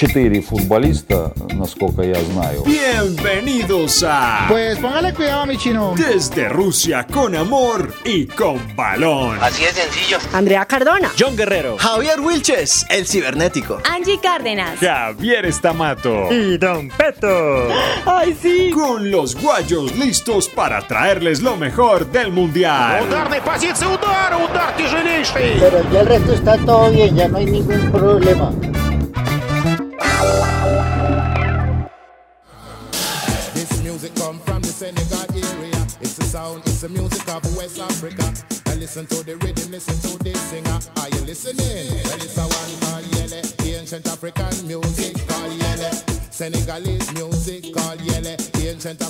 четыре футболиста, насколько я знаю. Bienvenidos a Pues póngale cuidado, mi chino. Desde Rusia con amor y con balón. Así de sencillo. Andrea Cardona. John Guerrero. Javier Wilches, el cibernético. Angie Cárdenas. Javier Estamato. Y Don Peto. Ay, sí. Con los guayos listos para traerles lo mejor del mundial. Pero ya el resto está todo bien, ya no hay ningún problema. Sound, the music of West Africa. And listen to the rhythm, listen to the singer. Are you listening? Well, it's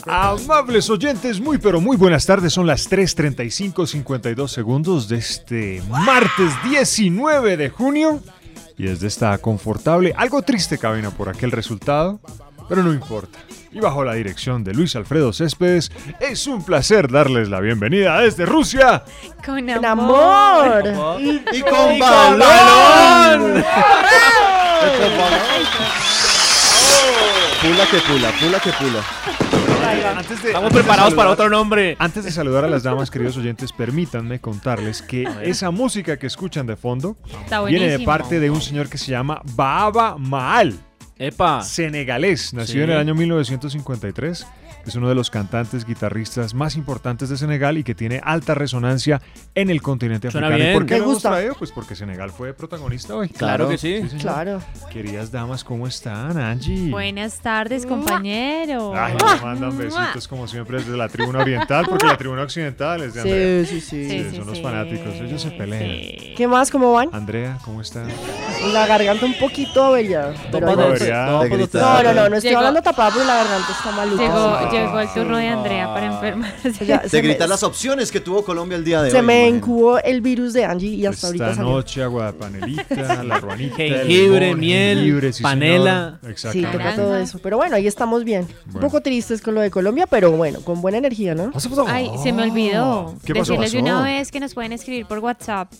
Amables oyentes, muy pero muy buenas tardes. Son las 3:35 52 segundos de este martes 19 de junio. Y desde esta confortable, algo triste cabina por aquel resultado, pero no importa. Y bajo la dirección de Luis Alfredo Céspedes, es un placer darles la bienvenida desde Rusia. Con Con amor. amor. Y con balón. Pula que pula, pula que pula. Antes de, Estamos antes de preparados para otro nombre. Antes de saludar a las damas, queridos oyentes, permítanme contarles que esa música que escuchan de fondo Está viene de parte de un señor que se llama Baaba Maal, Epa. senegalés, nacido Sí. en el año 1953. Es uno de los cantantes, guitarristas más importantes de Senegal y que tiene alta resonancia en el continente Suena africano. ¿Y por qué lo hemos gusta. traído? Pues porque Senegal fue protagonista hoy. Claro que sí. Claro. Queridas damas, ¿cómo están, Angie? Buenas tardes, compañero. Ay, me mandan besitos como siempre desde la tribuna oriental, porque la tribuna occidental es de Andrea. Sí, sí, sí. Sí, son los fanáticos, ellos se pelean. sí. ¿Qué más? ¿Cómo van? Andrea, ¿cómo está? La garganta un poquito. Pero De No, no, no, no estoy Llegó- hablando tapada porque la garganta está maluca. Llegó, llegó el turno de Andrea para enfermarse. Ya, De se me- las opciones que tuvo Colombia el día de Se hoy. me imagínate. incubó el virus de Angie y hasta ahorita Esta salió. noche agua de panelita, la ruanita, Jengibre, limón, miel, jengibre, sí, panela. Sí, toca todo eso. Pero bueno, ahí estamos bien. Un poco tristes con lo de Colombia, pero bueno, con buena energía, ¿no? Ay, se me olvidó ¿Qué pasó? decirles de pasó? una vez que nos pueden escribir por WhatsApp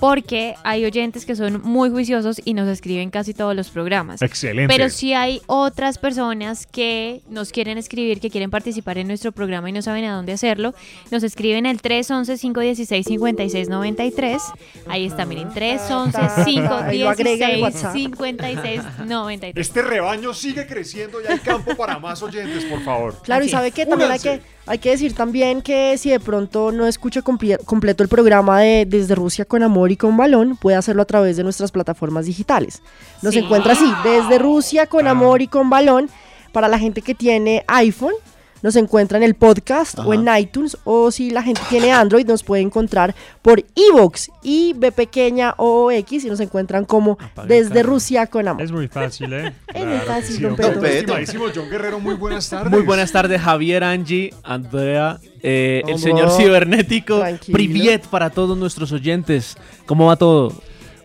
porque hay oyentes que son muy juiciosos y nos escriben casi todos los programas. Excelente. Pero si hay otras personas que nos quieren escribir, que quieren participar en nuestro programa y no saben a dónde hacerlo, nos escriben al 311-516-5693. Ahí está, miren, Ahí lo agrega el WhatsApp. 311-516-5693. Este rebaño sigue creciendo y hay campo para más oyentes, por favor. Claro, y sabe que también hay que, hay que decir también que si de pronto no escucha comple- completo el programa de Desde Rusia con Amor y con Balón, puede hacerlo a través de nuestras plataformas digitales. Nos Sí. encuentra así, Desde Rusia con Ah. Amor y con Balón, para la gente que tiene iPhone. Nos encuentra en el podcast o en iTunes, o si la gente tiene Android, nos puede encontrar por Evox y B pequeña o X y nos encuentran como Apague Desde. Rusia con Amor. Es muy fácil, ¿eh? Es muy fácil, sí, don. Pedro. Estimadísimo John Guerrero, muy buenas tardes. Muy buenas tardes, Javier, Angie, Andrea, eh, el señor cibernético. Tranquilo. Priviet para todos nuestros oyentes. ¿Cómo va todo?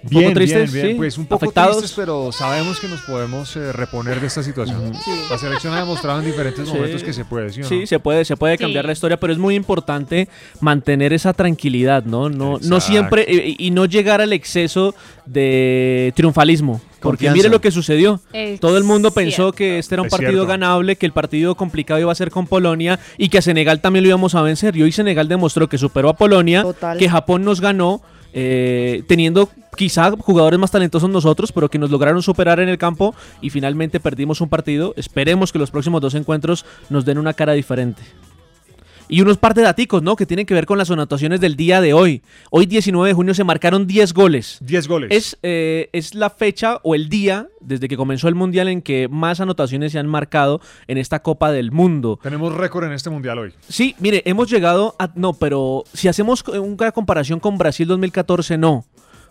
¿Un Bien, poco tristes? bien, bien. ¿Sí? Pues un poco ¿Afectados? tristes, pero sabemos que nos podemos eh, reponer de esta situación. La selección ha demostrado en diferentes Sí. momentos que se puede, ¿sí o no? Sí, se puede, se puede cambiar Sí. la historia, pero es muy importante mantener esa tranquilidad, ¿no? No, no siempre y, y no llegar al exceso de triunfalismo. Porque Confianza. mire lo que sucedió. Es Todo el mundo pensó cierto. que este era un Es partido cierto. ganable, que el partido complicado iba a ser con Polonia y que a Senegal también lo íbamos a vencer. Y hoy Senegal demostró que superó a Polonia, Total. que Japón nos ganó, eh, teniendo quizá jugadores más talentosos nosotros, pero que nos lograron superar en el campo y finalmente perdimos un partido. Esperemos que los próximos dos encuentros nos den una cara diferente. Y unos par de daticos, ¿no? Que tienen que ver con las anotaciones del día de hoy. Hoy, 19 de junio, se marcaron 10 goles. 10 goles. Es, eh, es la fecha o el día desde que comenzó el Mundial en que más anotaciones se han marcado en esta Copa del Mundo. Tenemos récord en este mundial hoy. Sí, mire, hemos llegado a... No, pero si hacemos una comparación con Brasil 2014, no.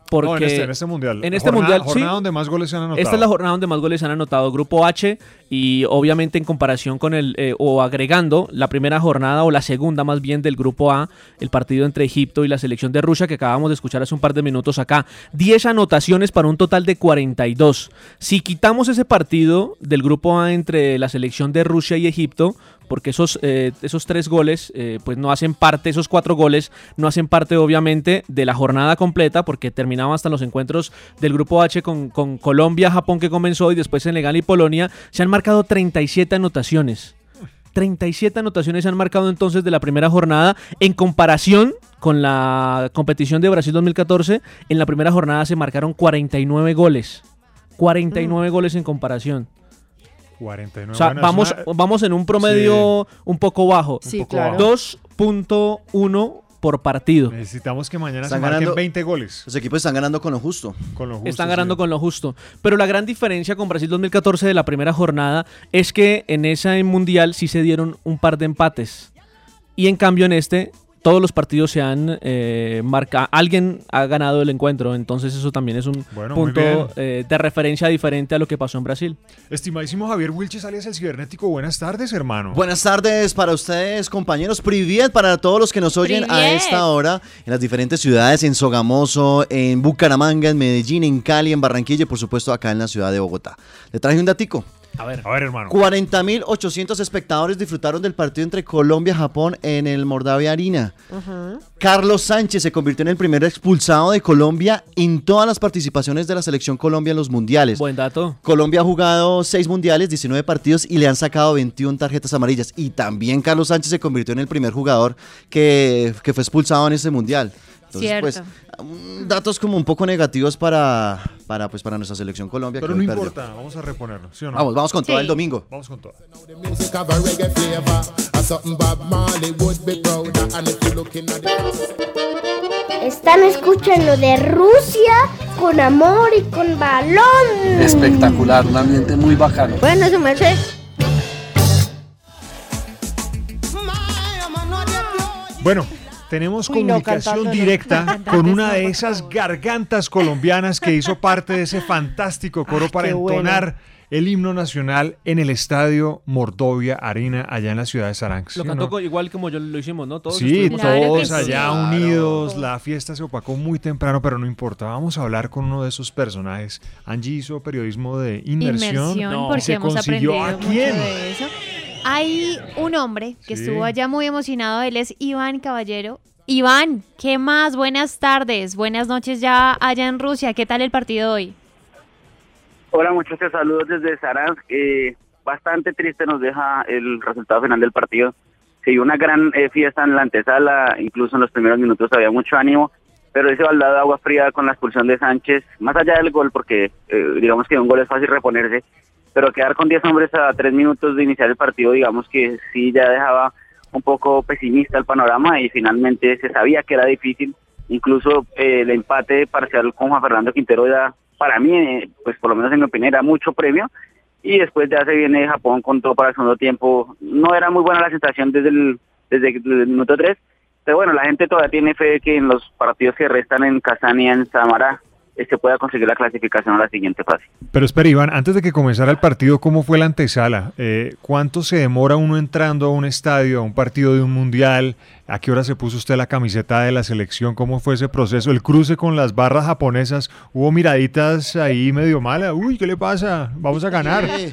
Porque No, en este, en este mundial. en este Jornada- mundial, sí. Jornada donde más goles se han anotado. Esta es la jornada donde más goles se han anotado. Grupo H y obviamente en comparación con el, eh, o agregando la primera jornada o la segunda más bien del Grupo A, el partido entre Egipto y la selección de Rusia que acabamos de escuchar hace un par de minutos acá. 10 anotaciones para un total de 42. Si quitamos ese partido del Grupo A entre la selección de Rusia y Egipto, porque esos, eh, esos tres goles eh, pues no hacen parte, esos cuatro goles no hacen parte obviamente de la jornada completa, porque terminaban hasta los encuentros del grupo H con, con Colombia, Japón que comenzó y después Senegal y Polonia. Se han marcado 37 anotaciones. 37 anotaciones se han marcado entonces de la primera jornada en comparación con la competición de Brasil 2014. En la primera jornada se marcaron 49 goles. 49 goles en comparación. 49. O sea, Bueno, vamos, una- vamos en un promedio un poco bajo. Sí, claro. bajo. 2.1 por partido. Necesitamos que mañana Están se marquen ganando- 20 goles. Los equipos están ganando con lo justo. Con lo justo, Están sí. ganando con lo justo. Pero la gran diferencia con Brasil 2014 de la primera jornada es que en ese mundial sí se dieron un par de empates. Y en cambio en este todos los partidos se han eh, marcado. Alguien ha ganado el encuentro. Entonces eso también es un Bueno, punto eh, de referencia diferente a lo que pasó en Brasil. Estimadísimo Javier Wilches, alias el cibernético, buenas tardes, hermano. Buenas tardes para ustedes, compañeros. Priviet para todos los que nos oyen a esta hora en las diferentes ciudades, en Sogamoso, en Bucaramanga, en Medellín, en Cali, en Barranquilla y por supuesto acá en la ciudad de Bogotá. Le traje un datico. A ver. A ver, hermano. 40.800 espectadores disfrutaron del partido entre Colombia y Japón en el Mordavia Arena. Carlos Sánchez se convirtió en el primer expulsado de Colombia en todas las participaciones de la selección Colombia en los mundiales. Buen dato. Colombia ha jugado 6 mundiales, 19 partidos y le han sacado 21 tarjetas amarillas. Y también Carlos Sánchez se convirtió en el primer jugador que, que fue expulsado en ese mundial. Entonces, Cierto. pues, datos como un poco negativos para, para, pues, para nuestra selección Colombia. Pero que no perdió. importa, vamos a reponerlo, ¿sí o no? Vamos, vamos con todo el domingo. Vamos con todo. Están escuchando de Rusia con amor y con balón. Espectacular, un ambiente muy bacano. Bueno, su merced. Bueno, tenemos Uy, no, comunicación no. directa con una de esas gargantas colombianas que hizo parte de ese fantástico coro Ay, para bueno. entonar el himno nacional en el estadio Mordovia Arena, allá en la ciudad de Saranx. Lo ¿sí o cantó no? igual como yo lo hicimos, ¿no? Todos Sí, todos sí. allá Claro. unidos. La fiesta se opacó muy temprano, pero no importa. Vamos a hablar con uno de esos personajes. Angie hizo periodismo de inmersión. Inmersión, No. porque ¿Se hemos consiguió aprendido a mucho quién? de eso. Hay un hombre que Sí. estuvo allá muy emocionado, él es Iván Caballero. Iván, ¿qué más? Buenas tardes, buenas noches ya allá en Rusia. ¿Qué tal el partido hoy? Hola muchachos, saludos desde Saransk. Eh, bastante triste nos deja el resultado final del partido. Se dio una gran eh, fiesta en la antesala, incluso en los primeros minutos había mucho ánimo, pero ese baldado de agua fría con la expulsión de Sánchez, más allá del gol, porque eh, digamos que un gol es fácil reponerse, pero quedar con 10 hombres a 3 minutos de iniciar el partido, digamos que sí ya dejaba un poco pesimista el panorama y finalmente se sabía que era difícil. Incluso eh, el empate parcial con Juan Fernando Quintero era, para mí, eh, pues por lo menos en mi opinión, era mucho premio. Y después ya se viene Japón con todo para el segundo tiempo. No era muy buena la sensación desde el, desde el minuto 3, pero bueno, la gente todavía tiene fe que en los partidos que restan en Kazán y en Samara se pueda conseguir la clasificación a la siguiente fase. Pero espera, Iván, antes de que comenzara el partido, ¿cómo fue la antesala? Eh, ¿Cuánto se demora uno entrando a un estadio, a un partido de un mundial? ¿A qué hora se puso usted la camiseta de la selección? ¿Cómo fue ese proceso? ¿El cruce con las barras japonesas? ¿Hubo miraditas ahí medio malas? Uy, ¿qué le pasa? Vamos a ganar. Eh,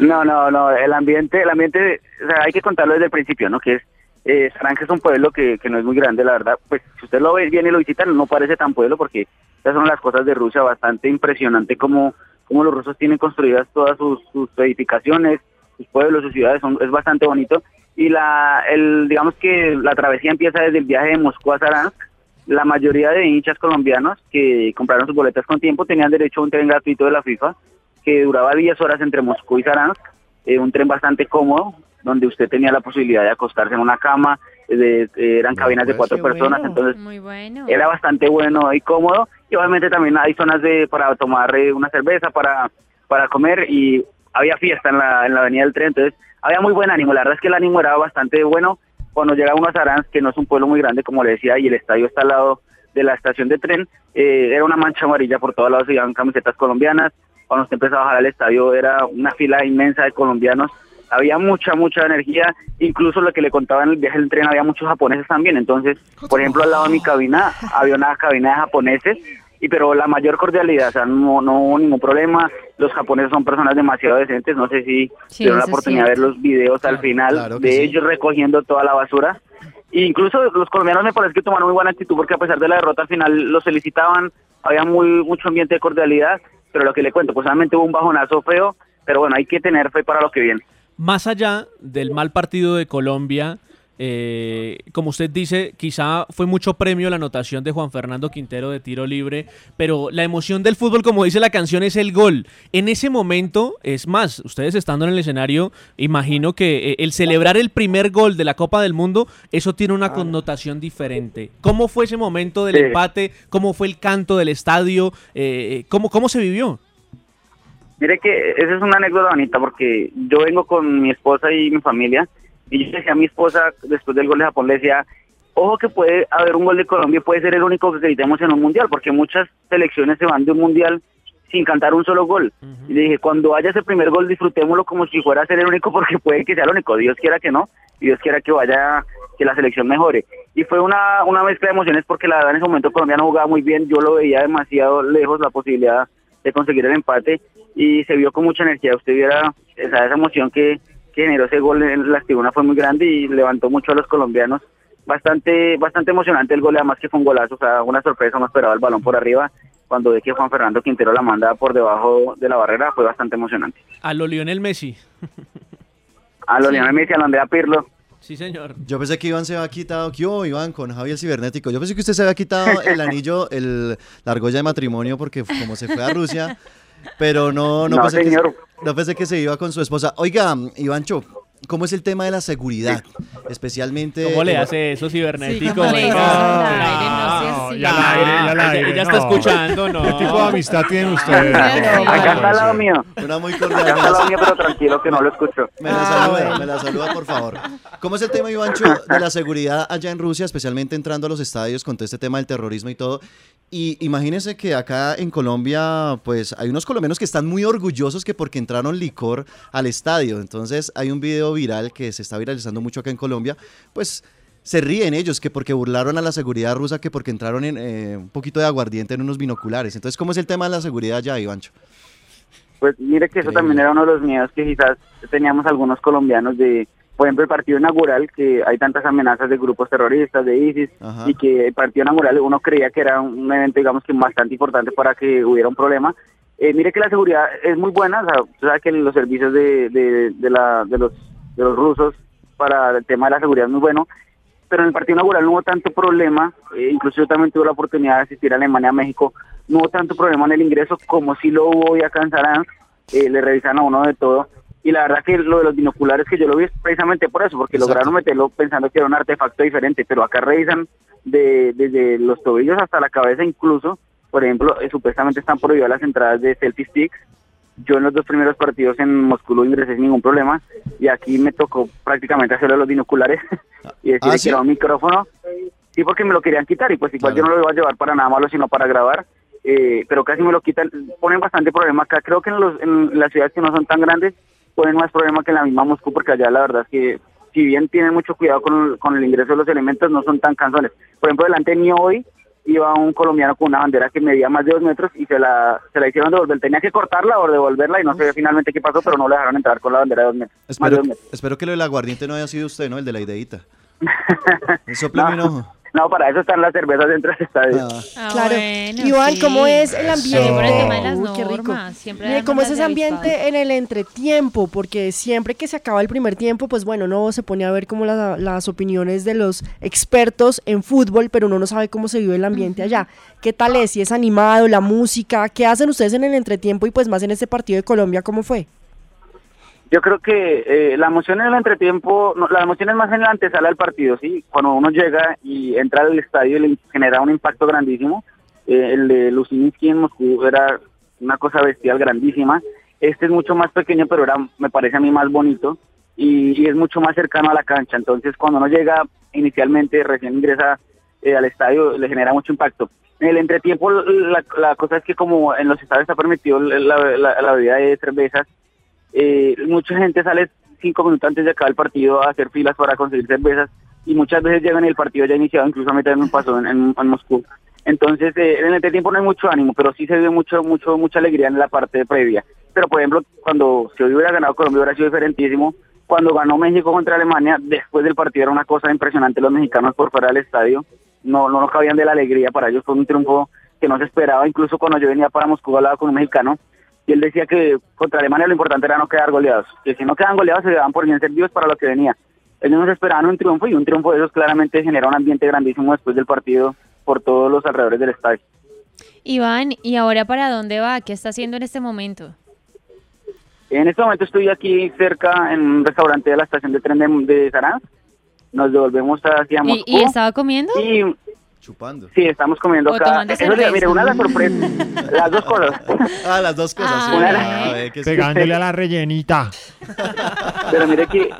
No, no, no, el ambiente, el ambiente, o sea, hay que contarlo desde el principio, ¿no? Que es, eh, Saransk es un pueblo que, no es muy grande, la verdad, pues si usted lo ve, viene y lo visita, no parece tan pueblo porque esas son las cosas de Rusia, bastante impresionante como, como los rusos tienen construidas todas sus, sus edificaciones, sus pueblos, sus ciudades, son, es bastante bonito. Y la, el, digamos que la travesía empieza desde el viaje de Moscú a Saransk, la mayoría de hinchas colombianos que compraron sus boletas con tiempo tenían derecho a un tren gratuito de la FIFA que duraba 10 horas entre Moscú y Saransk, eh, un tren bastante cómodo, donde usted tenía la posibilidad de acostarse en una cama, de- eran cabinas de cuatro Qué personas, bueno. entonces Muy bueno. era bastante bueno y cómodo y obviamente también hay zonas de para tomar eh, una cerveza para para comer y había fiesta en la en la avenida del tren entonces había muy buen ánimo la verdad es que el ánimo era bastante bueno cuando llega uno a Saransk que no es un pueblo muy grande como le decía y el estadio está al lado de la estación de tren eh, era una mancha amarilla por todos lados se llevaban camisetas colombianas cuando usted empezaba a bajar al estadio era una fila inmensa de colombianos había mucha, mucha energía, incluso lo que le contaba en el viaje del tren, había muchos japoneses también, entonces, por ejemplo, al lado de mi cabina había una cabina de japoneses y pero la mayor cordialidad, o sea, no, no hubo ningún problema. Los japoneses son personas demasiado decentes, no sé si Sí, tuvieron la oportunidad de ver los videos al final claro de sí. ellos recogiendo toda la basura. E incluso los colombianos me parece que tomaron muy buena actitud porque a pesar de la derrota al final los felicitaban, había muy mucho ambiente de cordialidad, pero lo que le cuento, pues obviamente hubo un bajonazo feo, pero bueno, hay que tener fe para lo que viene. Más allá del mal partido de Colombia, eh, como usted dice, quizá fue mucho premio la anotación de Juan Fernando Quintero de tiro libre, pero la emoción del fútbol, como dice la canción, es el gol. En ese momento, es más, ustedes estando en el escenario, imagino que eh, el celebrar el primer gol de la Copa del Mundo, eso tiene una connotación diferente. ¿Cómo fue ese momento del Sí. empate? ¿Cómo fue el canto del estadio? Eh, ¿cómo, ¿Cómo se vivió? Mire que esa es una anécdota bonita porque yo vengo con mi esposa y mi familia y yo le decía a mi esposa después del gol de Japón, le decía, ojo que puede haber un gol de Colombia, puede ser el único que gritemos en un mundial porque muchas selecciones se van de un mundial sin cantar un solo gol. Y le dije, cuando haya ese primer gol disfrutémoslo como si fuera a ser el único porque puede que sea el único, Dios quiera que no, y Dios quiera que vaya, que la selección mejore. Y fue una, una mezcla de emociones porque la verdad en ese momento Colombia no jugaba muy bien, yo lo veía demasiado lejos la posibilidad de conseguir el empate y se vio con mucha energía. Usted viera esa, esa emoción que, que generó ese gol en la tribuna fue muy grande y levantó mucho a los colombianos. Bastante bastante emocionante el gol, además que fue un golazo, o sea, una sorpresa, no esperaba el balón por arriba. Cuando ve que Juan Fernando Quintero la manda por debajo de la barrera, fue bastante emocionante. A lo Lionel Messi. A lo Lionel Messi, a lo Andrea Pirlo, Sí, señor. Yo pensé que Iván se había quitado, ¿qué hubo, Iván, con Javier Cibernético? Yo pensé que usted se había quitado el anillo, el, la argolla de matrimonio, porque como se fue a Rusia, pero no, no, No, pensé, que, señor. se- no pensé que se iba con su esposa. Oiga, Ivancho, ¿cómo es el tema de la seguridad? Especialmente... ¿Cómo le hace eso cibernético? ¿cómo le? No y al aire, y al Ella- aire, ella está no. escuchando, ¿no? ¿Qué tipo de amistad tienen ustedes? No, No, acá está al lado sí. mío, Una muy acá cordial. está me al la- lado mío, pero tranquilo que no lo escucho. Me la saluda, me la saluda, por favor. ¿Cómo es el tema, Ivancho, de la seguridad allá en Rusia, especialmente entrando a los estadios con todo este tema del terrorismo y todo? Y imagínense que acá en Colombia, pues hay unos colombianos que están muy orgullosos que porque entraron licor al estadio. Entonces hay un video viral que se está viralizando mucho acá en Colombia, pues se ríen ellos que porque burlaron a la seguridad rusa, que porque entraron en eh, un poquito de aguardiente en unos binoculares. Entonces, ¿cómo es el tema de la seguridad allá, Ivancho? Pues mire que eso también era uno de los miedos que quizás teníamos algunos colombianos de, por ejemplo, el partido inaugural, que hay tantas amenazas de grupos terroristas, de ISIS, Ajá. y que el partido inaugural uno creía que era un evento, digamos que bastante importante para que hubiera un problema. Eh, mire que la seguridad es muy buena, o sea, que los servicios de, de, de, la, de, los, de los rusos para el tema de la seguridad muy bueno, pero en el partido inaugural no hubo tanto problema, eh, incluso yo también tuve la oportunidad de asistir a Alemania, a México, no hubo tanto problema en el ingreso como si lo hubo en Sarán, eh, le revisan a uno de todo, y la verdad que lo de los binoculares que yo lo vi es precisamente por eso, porque Exacto. lograron meterlo pensando que era un artefacto diferente, pero acá revisan de, desde los tobillos hasta la cabeza incluso, por ejemplo, eh, supuestamente están prohibidas las entradas de selfie sticks, yo en los dos primeros partidos en Moscú no ingresé sin ningún problema y aquí me tocó prácticamente hacerlo los binoculares y decirle ¿Ah, sí? que era un micrófono. Sí, porque me lo querían quitar y pues igual Claro. yo no lo iba a llevar para nada malo, sino para grabar. eh, pero casi me lo quitan, ponen bastante problema acá. Creo que en, los, en las ciudades que no son tan grandes ponen más problema que en la misma Moscú, porque allá la verdad es que si bien tienen mucho cuidado con, con el ingreso de los elementos, no son tan cansones. Por ejemplo, delante mío hoy iba un colombiano con una bandera que medía más de dos metros y se la, se la hicieron devolver. Tenía que cortarla o devolverla y no sé finalmente qué pasó, pero no le dejaron entrar con la bandera de dos metros. Espero, dos metros. espero que lo del aguardiente no haya sido usted, ¿no? El de la ideita. Sopleme un ojo. No, para eso están las cervezas dentro del estadio. Ah. Ah, Claro. bueno, Iván, sí. ¿cómo es el ambiente? Siempre el tema de las Uy, qué rico. normas, siempre ¿cómo es ese ambiente en el entretiempo? Porque siempre que se acaba el primer tiempo, pues bueno, uno se pone a ver como la- las opiniones de los expertos en fútbol, pero uno no sabe cómo se vive el ambiente allá. ¿Qué tal es? Si es animado, la música, ¿qué hacen ustedes en el entretiempo y pues más en este partido de Colombia? ¿Cómo fue? Yo creo que eh, la emoción en el entretiempo, no, la emoción es más en la antesala del partido, ¿sí? Cuando uno llega y entra al estadio y le genera un impacto grandísimo. Eh, el de Luzinski en Moscú era una cosa bestial, grandísima. Este es mucho más pequeño, pero era, me parece a mí más bonito y, y es mucho más cercano a la cancha. Entonces, cuando uno llega inicialmente, recién ingresa eh, al estadio, le genera mucho impacto. En el entretiempo, la, cosa es que como en los estadios está permitido la bebida de cervezas, eh, mucha gente sale cinco minutos antes de acabar el partido a hacer filas para conseguir cervezas y muchas veces llegan y el partido ya iniciado, incluso a mí también me pasó en, Moscú. Entonces, eh, en este tiempo no hay mucho ánimo, pero sí se ve mucho, mucho, mucha alegría en la parte previa. Pero, por ejemplo, cuando hoy hubiera ganado Colombia hubiera sido diferentísimo. Cuando ganó México contra Alemania, después del partido era una cosa impresionante. Los mexicanos por fuera del estadio no, no nos cabían de la alegría. Para ellos fue un triunfo que no se esperaba. Incluso cuando yo venía para Moscú hablaba con un mexicano y él decía que contra Alemania lo importante era no quedar goleados. Que si no quedan goleados se daban por bien servidos para lo que venía. Ellos no se esperaban un triunfo y un triunfo de esos claramente genera un ambiente grandísimo después del partido por todos los alrededores del estadio. Iván, ¿y ahora para dónde va? ¿Qué está haciendo en este momento? En este momento estoy aquí cerca en un restaurante de la estación de tren de, de. Nos devolvemos hacia ¿Y, Moscú. y estaba comiendo? Y Chupando. sí, estamos comiendo O acá. Eso, mire, una de las sorpresas, las dos cosas. Ah, las dos cosas. Ah. Sí. Pegándole a la rellenita. Pero mire que,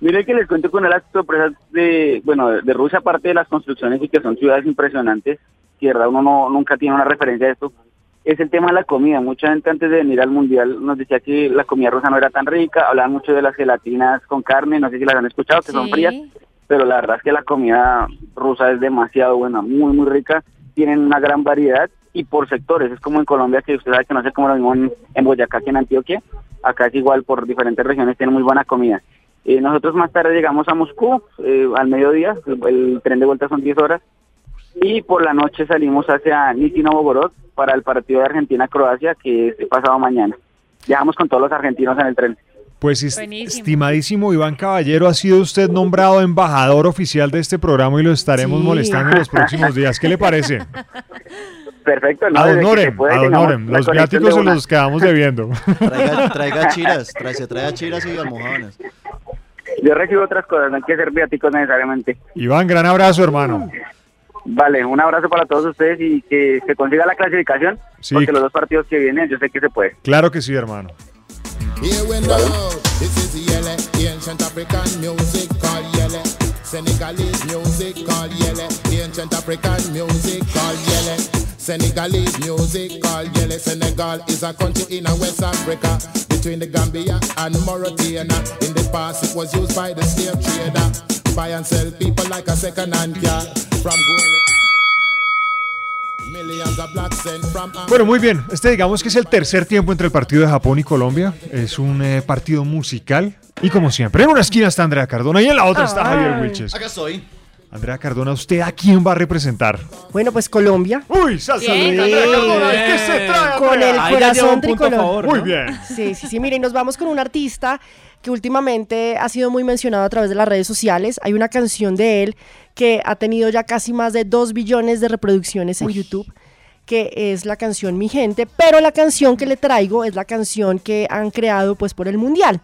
mire que les cuento con una de las sorpresas de, bueno, de, Rusia, aparte de las construcciones y que son ciudades impresionantes, que de verdad uno no, nunca tiene una referencia de esto, es el tema de la comida. Mucha gente antes de venir al Mundial nos decía que la comida rusa no era tan rica, hablaban mucho de las gelatinas con carne, no sé si las han escuchado, que son Sí. frías, pero la verdad es que la comida rusa es demasiado buena, muy, muy rica, tienen una gran variedad y por sectores, es como en Colombia que usted sabe que no sé cómo lo mismo en, Boyacá que en Antioquia, acá es igual por diferentes regiones tienen muy buena comida. Eh, nosotros más tarde llegamos a Moscú eh, al mediodía, el, tren de vuelta son 10 horas, y por la noche salimos hacia Nizhny Novgorod para el partido de Argentina-Croacia que es pasado mañana. Viajamos con todos los argentinos en el tren. Pues es- Buenísimo. estimadísimo Iván Caballero, ha sido usted nombrado embajador oficial de este programa y lo estaremos Sí. molestando en los próximos días. ¿Qué le parece? Perfecto, ¿no? Ad honorem, puede, ad honorem. Los viáticos se los quedamos debiendo. Traiga, traiga chiras, se traiga chiras y almohadones. Yo recibo otras cosas, no hay que ser viáticos necesariamente. Iván, gran abrazo, hermano. Vale, un abrazo para todos ustedes y que se consiga la clasificación, Sí. porque los dos partidos que vienen yo sé que se puede. Claro que sí, hermano. Here we know, this is Yele, ancient African music called Yele. Senegalese music called Yele, ancient African music called Yele. Senegalese music called Yele. Senegal is a country in West Africa between the Gambia and Mauritania. In the past, it was used by the slave trader, buy and sell people like a second-hand car from gold. Bueno, muy bien. Este digamos que es el tercer tiempo entre el partido de Japón y Colombia. Es un eh, partido musical. Y como siempre, en una esquina está Andrea Cardona y en la otra está Javier Wilches. Acá estoy. Andrea Cardona, ¿usted a quién va a representar? Bueno, pues Colombia. Uy, salsa Bien. Andrea Cardona. ¿y ¿Qué se trae, Con el Ahí corazón tricolor. favor, Muy bien. Sí, sí, sí. Miren, nos vamos con un artista que últimamente ha sido muy mencionado a través de las redes sociales. Hay una canción de él que ha tenido ya casi más de 2 billones de reproducciones en YouTube que es la canción Mi Gente, pero la canción que le traigo es la canción que han creado pues por el Mundial.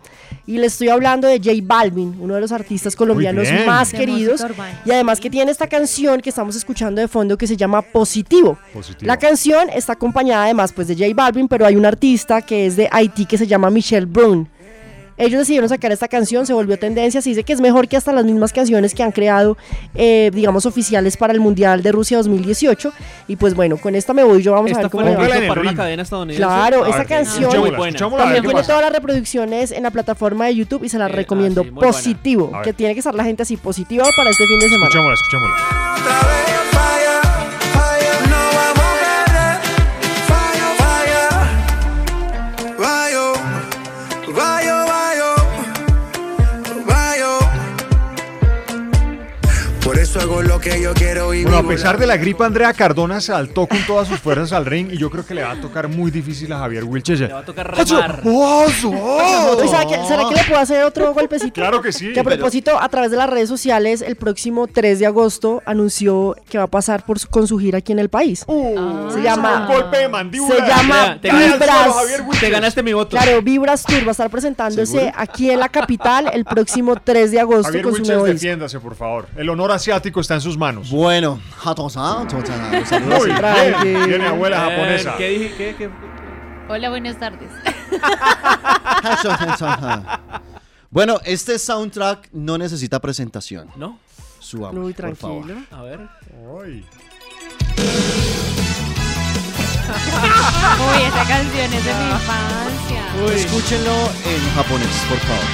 Y le estoy hablando de J Balvin, uno de los artistas colombianos más De queridos y además que tiene esta canción que estamos escuchando de fondo que se llama Positivo. Positivo. La canción está acompañada además pues de J Balvin, pero hay un artista que es de Haití que se llama Michelle Brown. Ellos decidieron sacar esta canción, se volvió tendencia, se dice que es mejor que hasta las mismas canciones que han creado, eh, digamos, oficiales para el Mundial de Rusia 2018. Y pues bueno, con esta me voy yo, vamos a Esta ver cómo me para una cadena estadounidense. Claro, A esa ver, canción también tiene pasa. todas las reproducciones en la plataforma de YouTube y se las Eh, recomiendo. ah, sí, buena. positivo, que tiene que estar la gente así positiva para este fin de semana. Escuchémosla, escuchémosla. Que yo quiero y Bueno, a pesar de la gripa, Andrea Cardona saltó con todas sus fuerzas al ring y yo creo que le va a tocar muy difícil a Javier Wilches. Le va a tocar remar. Uy, ¿será, que, será que le puedo hacer otro golpecito? Claro que sí. Que a propósito, a través de las redes sociales, el próximo 3 de agosto anunció que va a pasar por su- con su gira aquí en el país. se llama. Un golpe de mandíbula. Se llama te Vibras. Javier Wilches. Te ganaste mi voto. Claro, Vibras Tour va a estar presentándose aquí en la capital el próximo 3 de agosto Javier con su Wilches, nuevo disco. defiéndase, por favor. El honor asiático está en sus manos. Bueno, Hatosan, Hatosan, los saludos Muy así. bien. Viene abuela japonesa. ¿Qué dije? ¿Qué? ¿Qué? Hola, buenas tardes. Bueno, este soundtrack no necesita presentación. ¿No? Subamos, Muy por favor. tranquilo. A ver. Uy, esa canción es de mi infancia. Escúchenlo en japonés, por favor.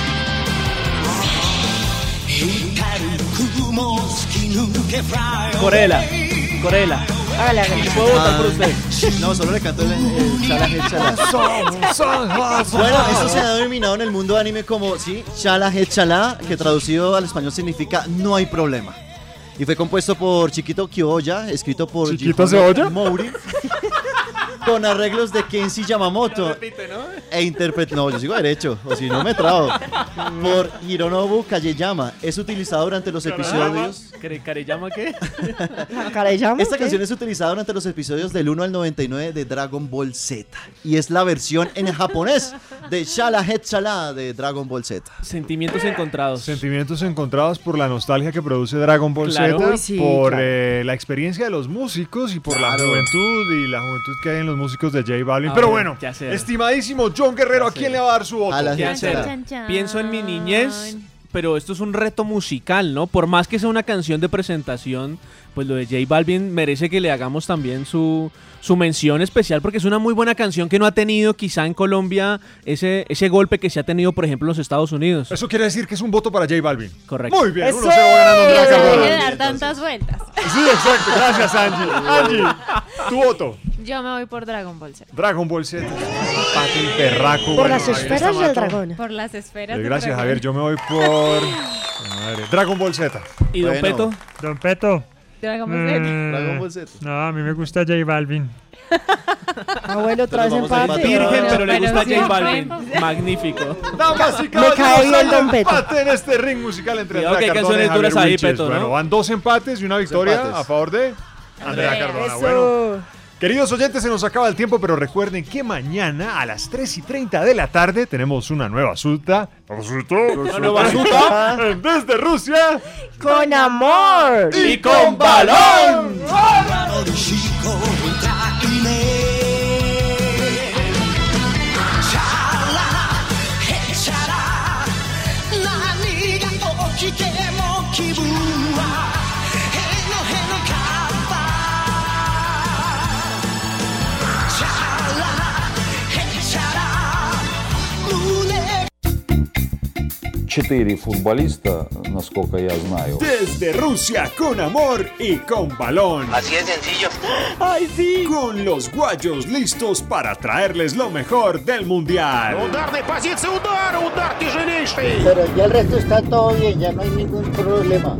Corela. Corela. Hágale, hágale. Puedo votar por Ah, usted. No, solo le canto el, el Shala Head Shala. Bueno, esto se ha denominado en el mundo anime como, sí, Shala Head Shala, que traducido al español significa no hay problema. Y fue compuesto por Chiquito Kyoya, escrito por ¿Chiquito? Mori, con arreglos de Kenshi Yamamoto. E interpret... No, yo sigo derecho, o si no me trago. Por Hironobu Kageyama. Es utilizado durante los episodios... ¿Care- ¿Careyama qué? ¿Careyama? Esta ¿Qué? canción es utilizada durante los episodios del 1 al 99 de Dragon Ball Z. Y es la versión en japonés de Shala Het Shala de Dragon Ball Z. Sentimientos encontrados. Sentimientos encontrados por la nostalgia que produce Dragon Ball Claro. Z, Uy, sí, por claro. eh, la experiencia de los músicos y por la juventud y la juventud que hay en los músicos de J Balvin. A Pero ver, bueno, estimadísimo John Guerrero, ¿a quién le va a dar su voto? A la ¿Qué Chan, hacer? chan, chan. Pienso en mi niñez, pero esto es un reto musical, ¿no? Por más que sea una canción de presentación, pues lo de J Balvin merece que le hagamos también su, su mención especial porque es una muy buena canción que no ha tenido quizá en Colombia ese, ese golpe que se ha tenido, por ejemplo, en los Estados Unidos. Eso quiere decir que es un voto para J Balvin. Correcto. Muy bien, ¡Eso! 1-0 va ganando dar tantas vueltas. Sí, exacto. Gracias, Angie. Angie, tu voto. Yo me voy por Dragon Ball Z. Dragon Ball Z. Perraco. Por bueno, las esferas del dragón. Por las esferas. Eh, del Gracias, dragón. Javier. Yo me voy por. Madre. Dragon Ball Z. ¿Y Don Bueno. Peto? Don Peto. Dragon Ball Z. mm, Dragon Ball Z. No, a mí me gusta J Balvin. Bueno, otra vez empate. Virgen, Pero- le gusta J Balvin. Magnífico. Damas y caballeros, empate en este ring musical entre Cuidado que hay canciones duras ahí. Peto, ¿no? Bueno, van dos empates y una victoria a favor de Andrea. Cardona. Eso. Bueno, queridos oyentes, se nos acaba el tiempo, pero recuerden que mañana a las 3 y 30 de la tarde tenemos una nueva suta. Una nueva suta. Desde Rusia Con amor. y con balón. Четыре футболиста, насколько я знаю. Desde Rusia con amor y con balón. Así de sencillo. Ay, sí. Con los guayos listos para traerles lo mejor del mundial. Ударной позиции удара, удар тяжелейший. Pero ya el resto está todo bien, ya no hay ningún problema.